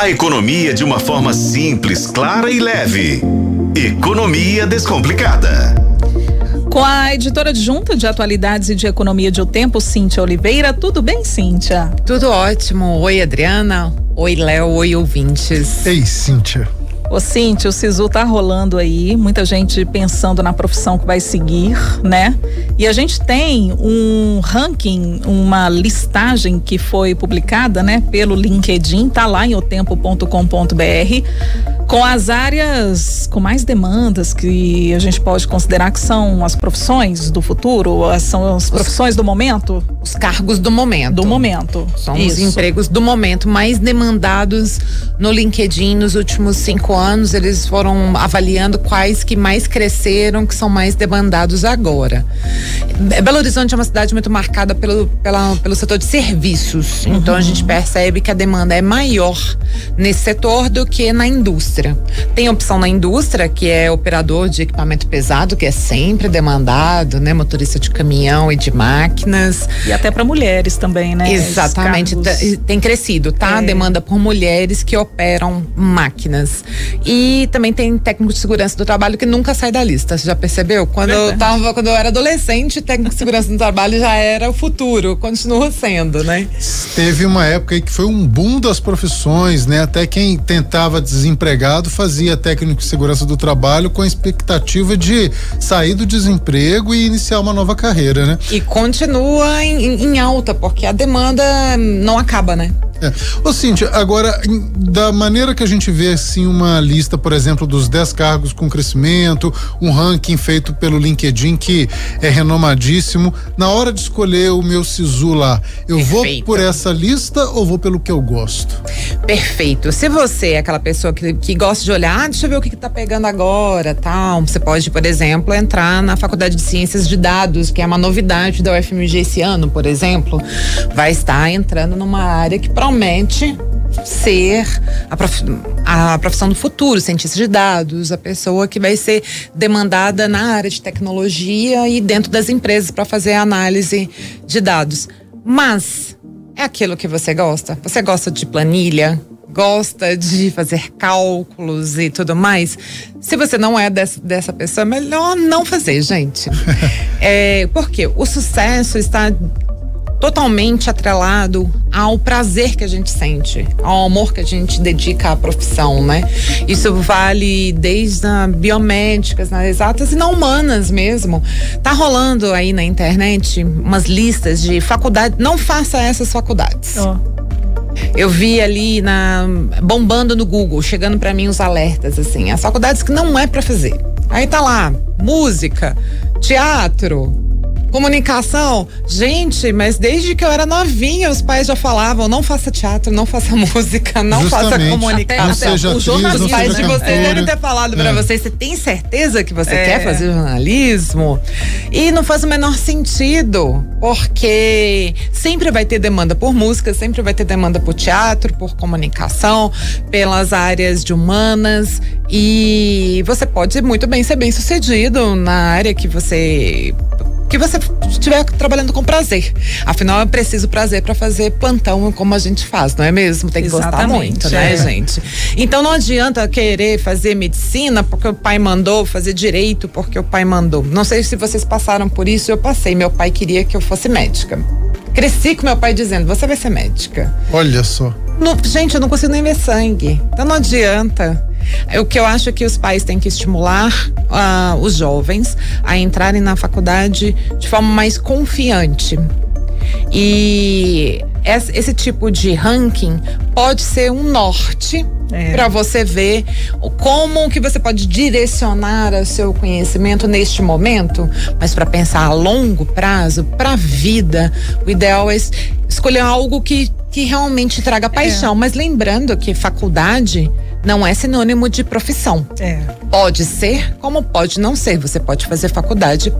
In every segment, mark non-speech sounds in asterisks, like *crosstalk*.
A economia de uma forma simples, clara e leve. Economia Descomplicada. Com a editora adjunta de atualidades e de economia de O Tempo, Cíntia Oliveira. Tudo bem, Cíntia? Tudo ótimo. Oi, Adriana. Oi, Léo. Oi, ouvintes. Ei, Cíntia. Ô Cintia, o Sisu tá rolando aí, muita gente pensando na profissão que vai seguir, né? E a gente tem um ranking, uma listagem que foi publicada, né, pelo LinkedIn, tá lá em otempo.com.br, com as áreas com mais demandas que a gente pode considerar que são as profissões do futuro, são as profissões do momento? Os cargos do momento. Do momento. São Isso. os empregos do momento mais demandados no LinkedIn nos últimos cinco anos. Eles foram avaliando quais que mais cresceram, que são mais demandados agora. Belo Horizonte é uma cidade muito marcada pelo, pela, pelo setor de serviços. Uhum. Então a gente percebe que a demanda é maior nesse setor do que na indústria. Tem opção na indústria, que é operador de equipamento pesado, que é sempre demandado, né? Motorista de caminhão e de máquinas. E até para mulheres também, né? Exatamente. Tem crescido, tá? É. A demanda por mulheres que operam máquinas. E também tem técnico de segurança do trabalho que nunca sai da lista. Você já percebeu? Quando eu tava, quando eu era adolescente, técnico de segurança do trabalho já era o futuro, continua sendo, né? Teve uma época aí que foi um boom das profissões, né? Até quem tentava fazia técnico de segurança do trabalho com a expectativa de sair do desemprego e iniciar uma nova carreira, né? E continua em, em alta, porque a demanda não acaba, né? É. Ô Cíntia, agora, da maneira que a gente vê assim uma lista, por exemplo, dos 10 cargos com crescimento, um ranking feito pelo LinkedIn que é renomadíssimo, na hora de escolher o meu SISU lá, eu Perfeito. vou por essa lista ou vou pelo que eu gosto? Perfeito. Se você é aquela pessoa que, que gosta de olhar, ah, deixa eu ver o que, que tá pegando agora, tal, você pode, por exemplo, entrar na Faculdade de Ciências de Dados, que é uma novidade da UFMG esse ano, por exemplo, vai estar entrando numa área que para realmente ser a, prof, a profissão do futuro, cientista de dados, a pessoa que vai ser demandada na área de tecnologia e dentro das empresas para fazer análise de dados. Mas é aquilo que você gosta? Você gosta de planilha? Gosta de fazer cálculos e tudo mais? Se você não é dessa, dessa pessoa, é melhor não fazer, gente. *laughs* é, porque o sucesso está totalmente atrelado ao prazer que a gente sente, ao amor que a gente dedica à profissão, né? Isso vale desde a biomédicas, nas exatas e não humanas mesmo. Tá rolando aí na internet umas listas de faculdades, não faça essas faculdades. Oh. Eu vi ali na bombando no Google, chegando para mim os alertas assim, as faculdades que não é para fazer. Aí tá lá, música, teatro, Comunicação, gente, mas desde que eu era novinha, os pais já falavam: não faça teatro, não faça *laughs* música, não Justamente. faça comunicação. Até, o jornalismo. Os pais de vocês devem ter falado é. para você: você tem certeza que você é. quer fazer jornalismo? E não faz o menor sentido, porque sempre vai ter demanda por música, sempre vai ter demanda por teatro, por comunicação, pelas áreas de humanas. E você pode muito bem ser bem sucedido na área que você que você estiver trabalhando com prazer. Afinal, é preciso prazer para fazer plantão como a gente faz, não é mesmo? Tem que Exatamente, gostar muito, né, é. gente? Então não adianta querer fazer medicina porque o pai mandou, fazer direito porque o pai mandou. Não sei se vocês passaram por isso, eu passei. Meu pai queria que eu fosse médica. Cresci com meu pai dizendo: você vai ser médica. Olha só. No, gente, eu não consigo nem ver sangue. Então não adianta. O que eu acho é que os pais têm que estimular uh, os jovens a entrarem na faculdade de forma mais confiante. E esse tipo de ranking pode ser um norte é. para você ver como que você pode direcionar o seu conhecimento neste momento, mas para pensar a longo prazo, para a vida, o ideal é escolher algo que, que realmente traga é. paixão. É. Mas lembrando que faculdade não é sinônimo de profissão. É. Pode ser, como pode não ser. Você pode fazer faculdade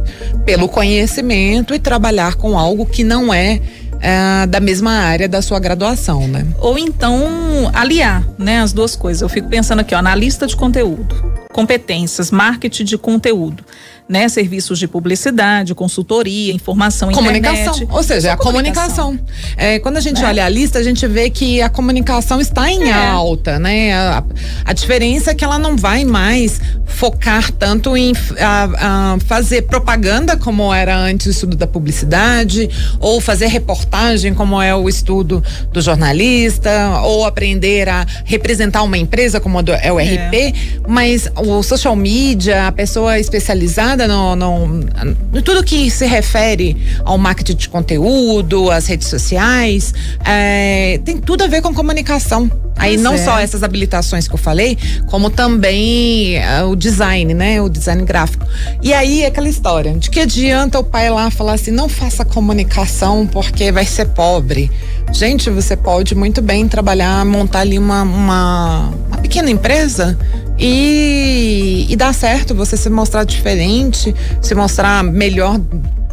pelo conhecimento e trabalhar com algo que não é é, da mesma área da sua graduação, né? Ou então aliar, né, as duas coisas. Eu fico pensando aqui, ó, analista de conteúdo, competências, marketing de conteúdo. né? Serviços de publicidade, consultoria, informação, comunicação. internet. Ou seja, a comunicação. É, quando a gente né? olha a lista, a gente vê que a comunicação está em é. alta, né? A, a, diferença é que ela não vai mais focar tanto em a, a fazer propaganda como era antes o estudo da publicidade, ou fazer reportagem como é o estudo do jornalista, ou aprender a representar uma empresa como é o RP, é. mas o social media, a pessoa especializada no, no, no, tudo que se refere ao marketing de conteúdo, às redes sociais, é, tem tudo a ver com comunicação. Aí não é. só essas habilitações que eu falei, como também uh, o design, né? O design gráfico. E aí aquela história, de que adianta o pai lá falar assim, não faça comunicação porque vai ser pobre. Gente, você pode muito bem trabalhar, montar ali uma, uma, uma pequena empresa e, e certo, você se mostrar diferente, se mostrar melhor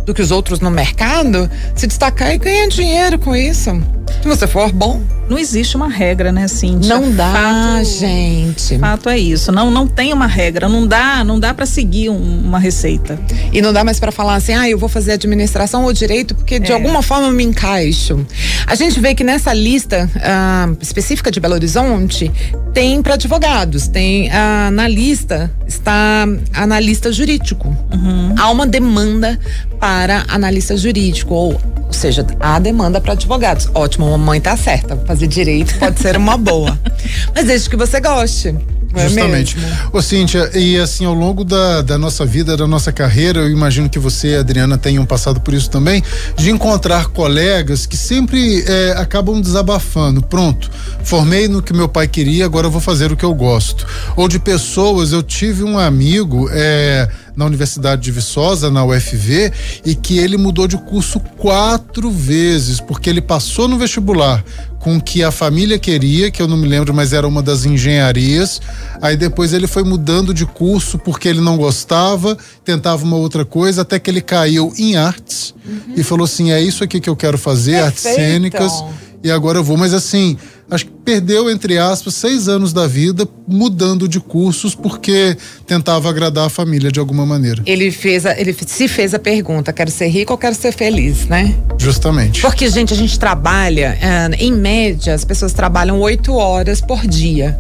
do que os outros no mercado, se destacar e ganhar dinheiro com isso. Se você for bom. Não existe uma regra, né, Cintia? Não dá, fato, gente. Fato é isso. Não, não tem uma regra. Não dá, não dá para seguir um, uma receita. E não dá mais para falar assim, ah, eu vou fazer administração ou direito porque é. de alguma forma eu me encaixo. A gente vê que nessa lista ah, específica de Belo Horizonte tem para advogados, tem ah, na lista está analista jurídico. Uhum. Há uma demanda para analista jurídico ou ou seja, há demanda para advogados. Ótimo, a mamãe tá certa. Fazer direito pode ser uma boa. *laughs* Mas desde que você goste. É Justamente. Ô, Cíntia, e assim, ao longo da, da nossa vida, da nossa carreira, eu imagino que você, Adriana, tenham passado por isso também, de encontrar colegas que sempre é, acabam desabafando. Pronto, formei no que meu pai queria, agora eu vou fazer o que eu gosto. Ou de pessoas, eu tive um amigo, é, na Universidade de Viçosa, na UFV, e que ele mudou de curso quatro vezes, porque ele passou no vestibular com que a família queria, que eu não me lembro, mas era uma das engenharias. Aí depois ele foi mudando de curso porque ele não gostava, tentava uma outra coisa, até que ele caiu em artes uhum. e falou assim: é isso aqui que eu quero fazer, Perfeito. artes cênicas, e agora eu vou. Mas assim, acho que perdeu, entre aspas, seis anos da vida mudando de cursos porque tentava agradar a família de alguma maneira. Ele fez, a, ele se fez a pergunta: quero ser rico ou quero ser feliz, né? Justamente. Porque, gente, a gente trabalha, uh, em média, as pessoas trabalham oito horas por dia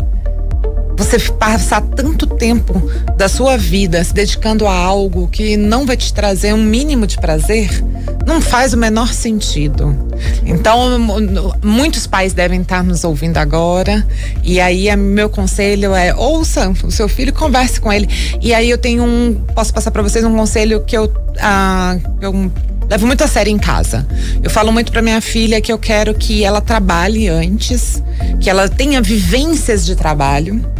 você passar tanto tempo da sua vida se dedicando a algo que não vai te trazer um mínimo de prazer, não faz o menor sentido. Então, muitos pais devem estar nos ouvindo agora. E aí, meu conselho é: ouça o seu filho, converse com ele. E aí, eu tenho um. Posso passar para vocês um conselho que eu, ah, eu levo muito a sério em casa. Eu falo muito para minha filha que eu quero que ela trabalhe antes, que ela tenha vivências de trabalho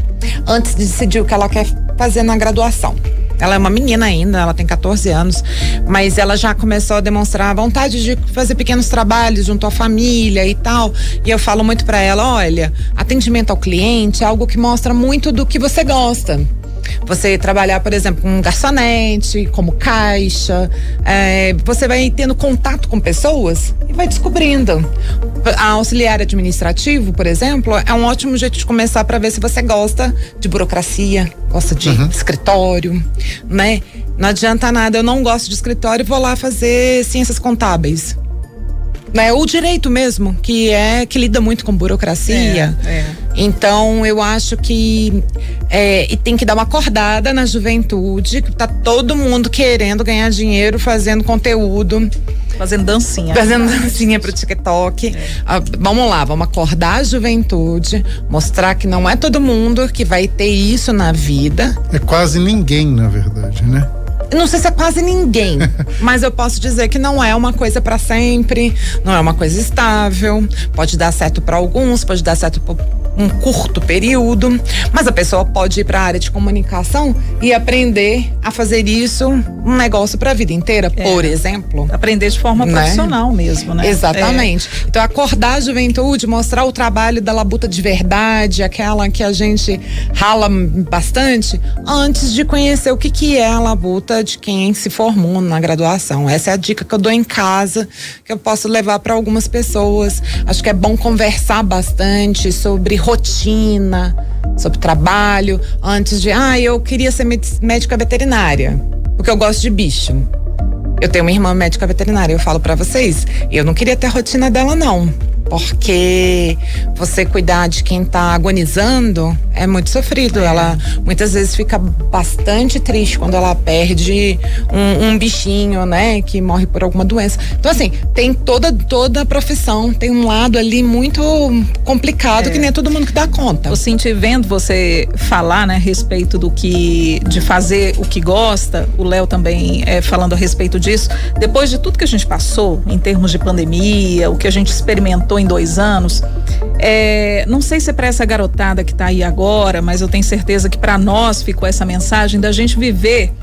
antes de decidir o que ela quer fazer na graduação. Ela é uma menina ainda, ela tem 14 anos, mas ela já começou a demonstrar a vontade de fazer pequenos trabalhos junto à família e tal. E eu falo muito para ela, olha, atendimento ao cliente é algo que mostra muito do que você gosta. Você trabalhar, por exemplo, com um garçonete, como caixa, é, você vai tendo contato com pessoas e vai descobrindo. A auxiliar administrativo, por exemplo, é um ótimo jeito de começar para ver se você gosta de burocracia, gosta de uhum. escritório, né? Não adianta nada, eu não gosto de escritório, vou lá fazer ciências contábeis né? O direito mesmo, que é que lida muito com burocracia. É, é. Então eu acho que é, e tem que dar uma acordada na juventude, que tá todo mundo querendo ganhar dinheiro fazendo conteúdo. Fazendo dancinha. Fazendo dancinha pro TikTok. É. Ah, vamos lá, vamos acordar a juventude, mostrar que não é todo mundo que vai ter isso na vida. É quase ninguém, na verdade, né? não sei se é quase ninguém, *laughs* mas eu posso dizer que não é uma coisa para sempre, não é uma coisa estável. Pode dar certo para alguns, pode dar certo um curto período, mas a pessoa pode ir para a área de comunicação e aprender a fazer isso um negócio para a vida inteira, é. por exemplo. Aprender de forma né? profissional mesmo, né? Exatamente. É. Então acordar a juventude, mostrar o trabalho da labuta de verdade, aquela que a gente rala bastante, antes de conhecer o que que é a labuta de quem se formou na graduação. Essa é a dica que eu dou em casa, que eu posso levar para algumas pessoas. Acho que é bom conversar bastante sobre rotina, sobre trabalho, antes de, ah, eu queria ser médica veterinária. porque eu gosto de bicho. Eu tenho uma irmã médica veterinária, eu falo para vocês, eu não queria ter a rotina dela não porque você cuidar de quem está agonizando é muito sofrido. É. Ela muitas vezes fica bastante triste quando ela perde um, um, bichinho, né, que morre por alguma doença. Então assim tem toda toda a profissão tem um lado ali muito complicado é. que nem é todo mundo que dá conta. Eu senti vendo você falar, né, a respeito do que de fazer o que gosta. O Léo também é, falando a respeito disso. Depois de tudo que a gente passou em termos de pandemia, o que a gente experimentou em dois anos. É, não sei se é para essa garotada que está aí agora, mas eu tenho certeza que para nós ficou essa mensagem da gente viver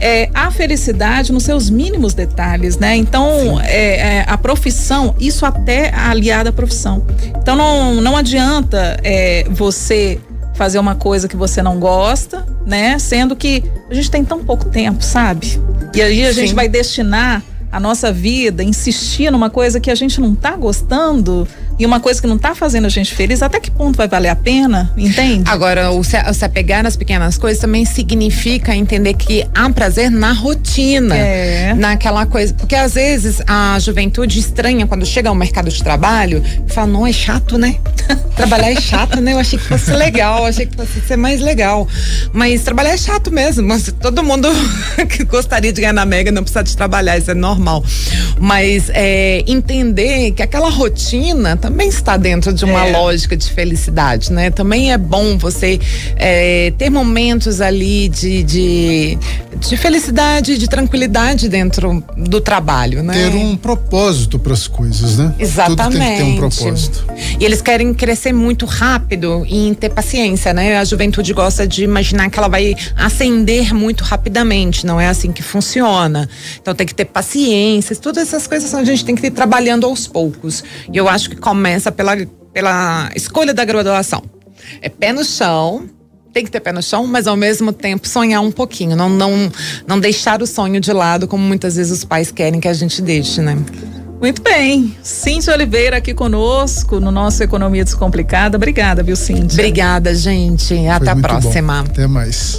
é, a felicidade nos seus mínimos detalhes, né? Então, é, é, a profissão, isso até aliada à profissão. Então, não, não adianta é, você fazer uma coisa que você não gosta, né? Sendo que a gente tem tão pouco tempo, sabe? E aí a Sim. gente vai destinar a nossa vida, insistir numa coisa que a gente não está gostando e uma coisa que não está fazendo a gente feliz, até que ponto vai valer a pena, entende? Agora, o se, o se apegar nas pequenas coisas também significa entender que há prazer na rotina, é. naquela coisa, porque às vezes a juventude estranha quando chega ao mercado de trabalho fala, não, é chato, né? *laughs* trabalhar é chato, né? Eu achei que fosse legal, achei que fosse ser mais legal, mas trabalhar é chato mesmo, mas todo mundo *laughs* que gostaria de ganhar na Mega não precisa de trabalhar, isso é normal normal. Mas é, entender que aquela rotina também está dentro de uma é. lógica de felicidade, né? Também é bom você é, ter momentos ali de, de, de felicidade, de tranquilidade dentro do trabalho, né? Ter um propósito para as coisas, né? Exatamente. Tudo tem que ter um propósito. E eles querem crescer muito rápido e ter paciência, né? A juventude gosta de imaginar que ela vai ascender muito rapidamente. Não é assim que funciona. Então tem que ter paciência todas essas coisas a gente tem que ir trabalhando aos poucos. E eu acho que começa pela, pela escolha da graduação. É pé no chão, tem que ter pé no chão, mas ao mesmo tempo sonhar um pouquinho, não, não, não deixar o sonho de lado, como muitas vezes os pais querem que a gente deixe, né? Muito bem. Cíntia Oliveira aqui conosco no nosso Economia Descomplicada. Obrigada, viu, Cíntia? Obrigada, gente. Até a próxima. Bom. Até mais.